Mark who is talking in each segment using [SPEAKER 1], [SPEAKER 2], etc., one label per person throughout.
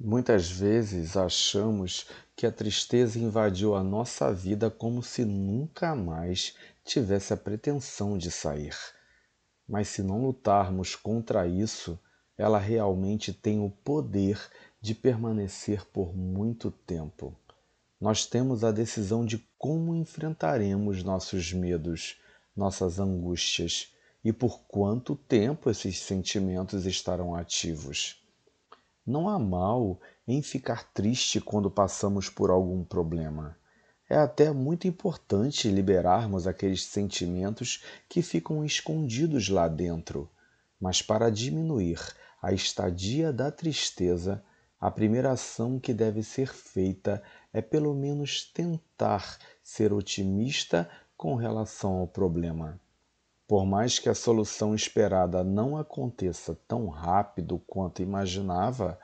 [SPEAKER 1] Muitas vezes achamos que a tristeza invadiu a nossa vida como se nunca mais tivesse a pretensão de sair. Mas se não lutarmos contra isso, ela realmente tem o poder de permanecer por muito tempo. Nós temos a decisão de como enfrentaremos nossos medos, nossas angústias e por quanto tempo esses sentimentos estarão ativos. Não há mal em ficar triste quando passamos por algum problema. É até muito importante liberarmos aqueles sentimentos que ficam escondidos lá dentro. Mas para diminuir a estadia da tristeza, a primeira ação que deve ser feita é pelo menos tentar ser otimista com relação ao problema. Por mais que a solução esperada não aconteça tão rápido quanto imaginava,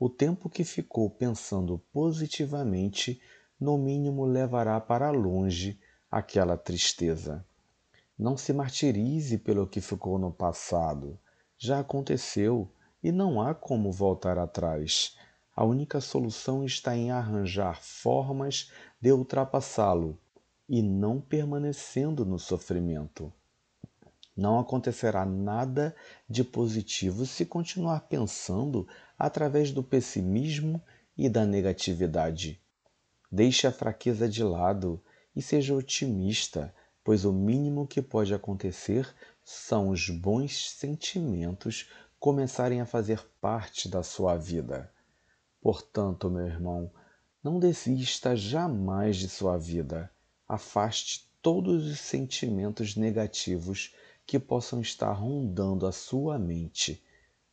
[SPEAKER 1] o tempo que ficou pensando positivamente, no mínimo levará para longe aquela tristeza. Não se martirize pelo que ficou no passado. Já aconteceu e não há como voltar atrás. A única solução está em arranjar formas de ultrapassá-lo e não permanecendo no sofrimento. Não acontecerá nada de positivo se continuar pensando através do pessimismo e da negatividade. Deixe a fraqueza de lado e seja otimista, pois o mínimo que pode acontecer são os bons sentimentos começarem a fazer parte da sua vida. Portanto, meu irmão, não desista jamais de sua vida. Afaste todos os sentimentos negativos que possam estar rondando a sua mente.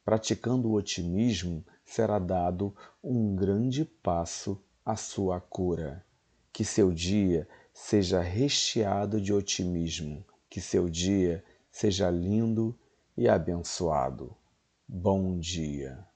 [SPEAKER 1] Praticando o otimismo, será dado um grande passo à sua cura. Que seu dia seja recheado de otimismo, que seu dia seja lindo e abençoado. Bom dia.